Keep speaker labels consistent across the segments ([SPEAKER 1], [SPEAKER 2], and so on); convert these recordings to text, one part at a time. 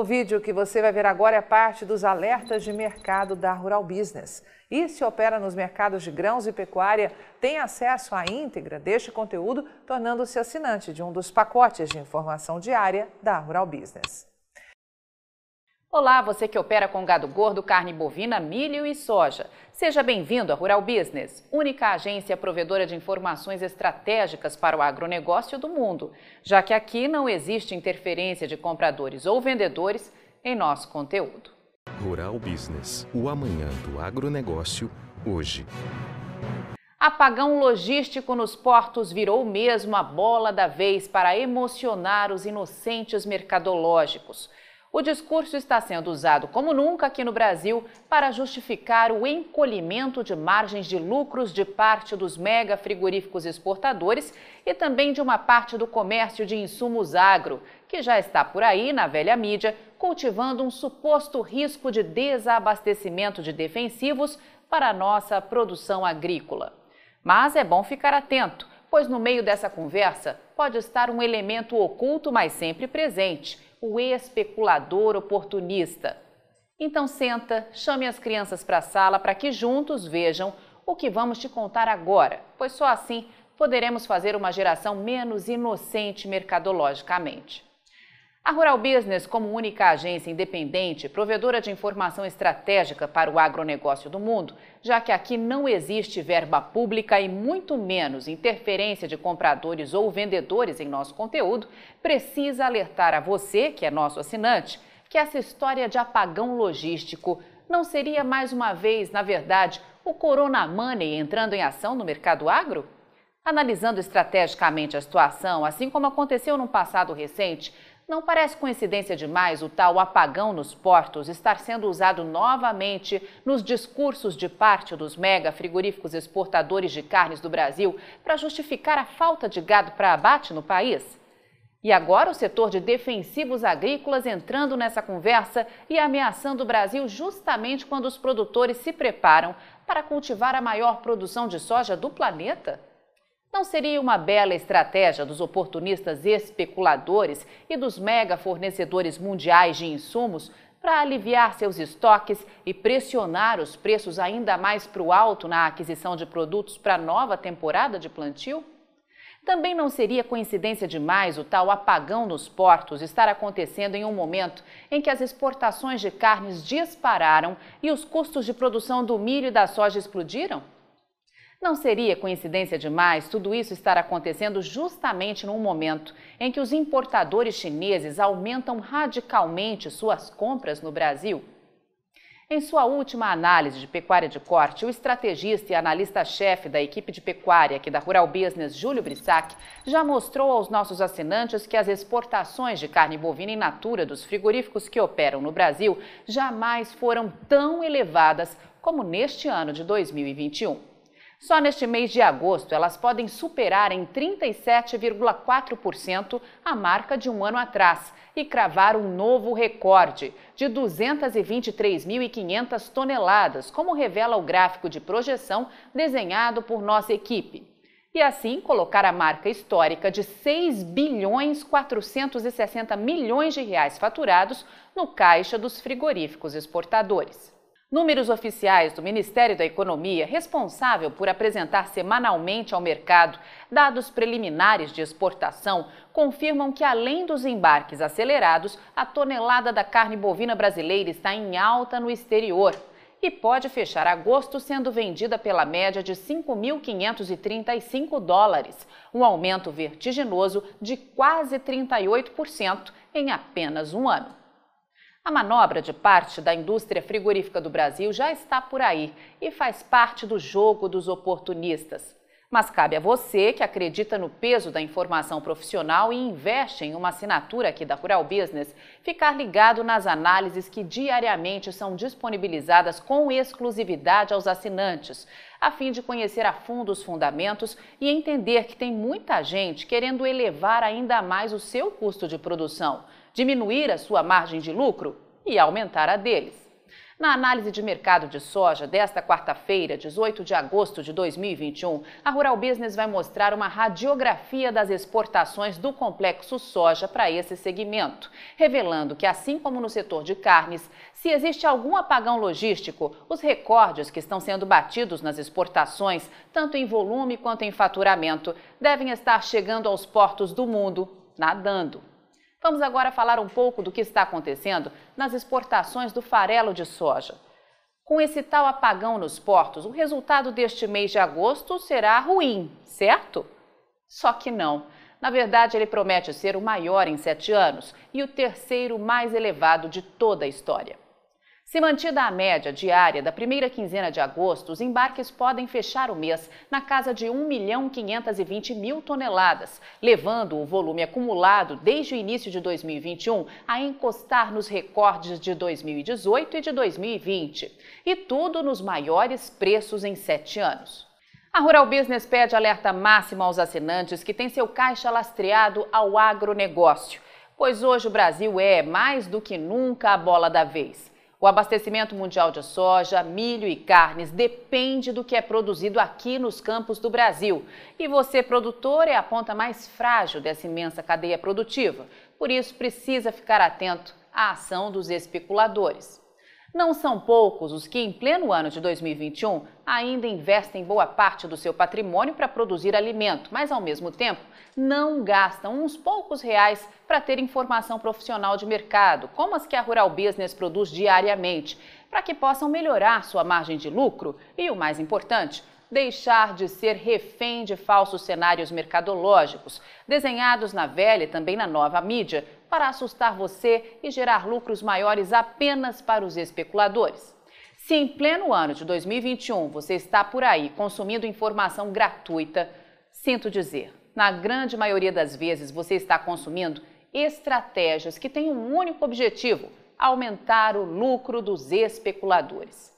[SPEAKER 1] O vídeo que você vai ver agora é parte dos alertas de mercado da Rural Business. E se opera nos mercados de grãos e pecuária, tem acesso à íntegra deste conteúdo, tornando-se assinante de um dos pacotes de informação diária da Rural Business.
[SPEAKER 2] Olá, você que opera com gado gordo, carne bovina, milho e soja. Seja bem-vindo à Rural Business, única agência provedora de informações estratégicas para o agronegócio do mundo, já que aqui não existe interferência de compradores ou vendedores em nosso conteúdo.
[SPEAKER 3] Rural Business, o amanhã do agronegócio, hoje.
[SPEAKER 2] Apagão logístico nos portos virou mesmo a bola da vez para emocionar os inocentes mercadológicos. O discurso está sendo usado como nunca aqui no Brasil para justificar o encolhimento de margens de lucros de parte dos mega frigoríficos exportadores e também de uma parte do comércio de insumos agro, que já está por aí na velha mídia, cultivando um suposto risco de desabastecimento de defensivos para a nossa produção agrícola. Mas é bom ficar atento, pois no meio dessa conversa pode estar um elemento oculto, mas sempre presente o especulador oportunista. Então senta, chame as crianças para a sala para que juntos vejam o que vamos te contar agora, pois só assim poderemos fazer uma geração menos inocente mercadologicamente. A Rural Business, como única agência independente, provedora de informação estratégica para o agronegócio do mundo, já que aqui não existe verba pública e muito menos interferência de compradores ou vendedores em nosso conteúdo, precisa alertar a você, que é nosso assinante, que essa história de apagão logístico não seria mais uma vez, na verdade, o Corona Money entrando em ação no mercado agro? Analisando estrategicamente a situação, assim como aconteceu num passado recente, não parece coincidência demais o tal apagão nos portos estar sendo usado novamente nos discursos de parte dos mega frigoríficos exportadores de carnes do Brasil para justificar a falta de gado para abate no país? E agora o setor de defensivos agrícolas entrando nessa conversa e ameaçando o Brasil justamente quando os produtores se preparam para cultivar a maior produção de soja do planeta? Não seria uma bela estratégia dos oportunistas especuladores e dos mega fornecedores mundiais de insumos para aliviar seus estoques e pressionar os preços ainda mais para o alto na aquisição de produtos para a nova temporada de plantio? Também não seria coincidência demais o tal apagão nos portos estar acontecendo em um momento em que as exportações de carnes dispararam e os custos de produção do milho e da soja explodiram? Não seria coincidência demais tudo isso estar acontecendo justamente num momento em que os importadores chineses aumentam radicalmente suas compras no Brasil? Em sua última análise de pecuária de corte, o estrategista e analista-chefe da equipe de pecuária aqui da Rural Business, Júlio Brissac, já mostrou aos nossos assinantes que as exportações de carne bovina in natura dos frigoríficos que operam no Brasil jamais foram tão elevadas como neste ano de 2021. Só neste mês de agosto, elas podem superar em 37,4% a marca de um ano atrás e cravar um novo recorde de 223.500 toneladas, como revela o gráfico de projeção desenhado por nossa equipe. E assim colocar a marca histórica de 6 bilhões 460 milhões de reais faturados no caixa dos frigoríficos exportadores. Números oficiais do Ministério da Economia, responsável por apresentar semanalmente ao mercado dados preliminares de exportação, confirmam que, além dos embarques acelerados, a tonelada da carne bovina brasileira está em alta no exterior e pode fechar agosto sendo vendida pela média de 5.535 dólares, um aumento vertiginoso de quase 38% em apenas um ano. A manobra de parte da indústria frigorífica do Brasil já está por aí e faz parte do jogo dos oportunistas. Mas cabe a você que acredita no peso da informação profissional e investe em uma assinatura aqui da Rural Business, ficar ligado nas análises que diariamente são disponibilizadas com exclusividade aos assinantes, a fim de conhecer a fundo os fundamentos e entender que tem muita gente querendo elevar ainda mais o seu custo de produção diminuir a sua margem de lucro e aumentar a deles. Na análise de mercado de soja desta quarta-feira, 18 de agosto de 2021, a Rural Business vai mostrar uma radiografia das exportações do complexo soja para esse segmento, revelando que, assim como no setor de carnes, se existe algum apagão logístico, os recordes que estão sendo batidos nas exportações, tanto em volume quanto em faturamento, devem estar chegando aos portos do mundo nadando. Vamos agora falar um pouco do que está acontecendo nas exportações do farelo de soja. Com esse tal apagão nos portos, o resultado deste mês de agosto será ruim, certo? Só que não. Na verdade, ele promete ser o maior em sete anos e o terceiro mais elevado de toda a história. Se mantida a média diária da primeira quinzena de agosto, os embarques podem fechar o mês na casa de 1 milhão 520 mil toneladas, levando o volume acumulado desde o início de 2021 a encostar nos recordes de 2018 e de 2020. E tudo nos maiores preços em sete anos. A Rural Business pede alerta máximo aos assinantes que têm seu caixa lastreado ao agronegócio, pois hoje o Brasil é, mais do que nunca, a bola da vez. O abastecimento mundial de soja, milho e carnes depende do que é produzido aqui nos campos do Brasil. E você, produtor, é a ponta mais frágil dessa imensa cadeia produtiva. Por isso, precisa ficar atento à ação dos especuladores. Não são poucos os que, em pleno ano de 2021, ainda investem boa parte do seu patrimônio para produzir alimento, mas, ao mesmo tempo, não gastam uns poucos reais para ter informação profissional de mercado, como as que a Rural Business produz diariamente, para que possam melhorar sua margem de lucro e, o mais importante, deixar de ser refém de falsos cenários mercadológicos, desenhados na velha e também na nova mídia, para assustar você e gerar lucros maiores apenas para os especuladores. Se em pleno ano de 2021 você está por aí consumindo informação gratuita, sinto dizer, na grande maioria das vezes você está consumindo estratégias que têm um único objetivo: aumentar o lucro dos especuladores.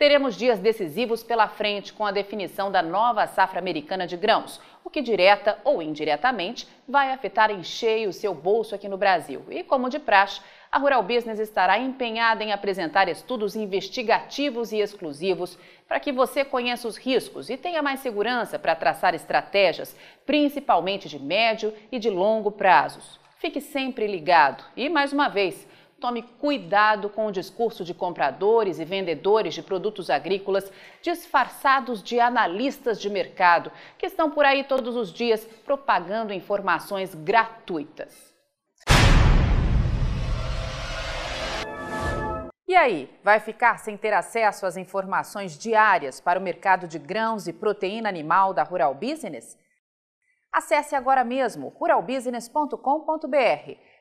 [SPEAKER 2] Teremos dias decisivos pela frente com a definição da nova safra americana de grãos, o que direta ou indiretamente vai afetar em cheio o seu bolso aqui no Brasil. E como de praxe, a Rural Business estará empenhada em apresentar estudos investigativos e exclusivos para que você conheça os riscos e tenha mais segurança para traçar estratégias, principalmente de médio e de longo prazos. Fique sempre ligado e, mais uma vez, Tome cuidado com o discurso de compradores e vendedores de produtos agrícolas disfarçados de analistas de mercado, que estão por aí todos os dias propagando informações gratuitas. E aí, vai ficar sem ter acesso às informações diárias para o mercado de grãos e proteína animal da Rural Business? Acesse agora mesmo ruralbusiness.com.br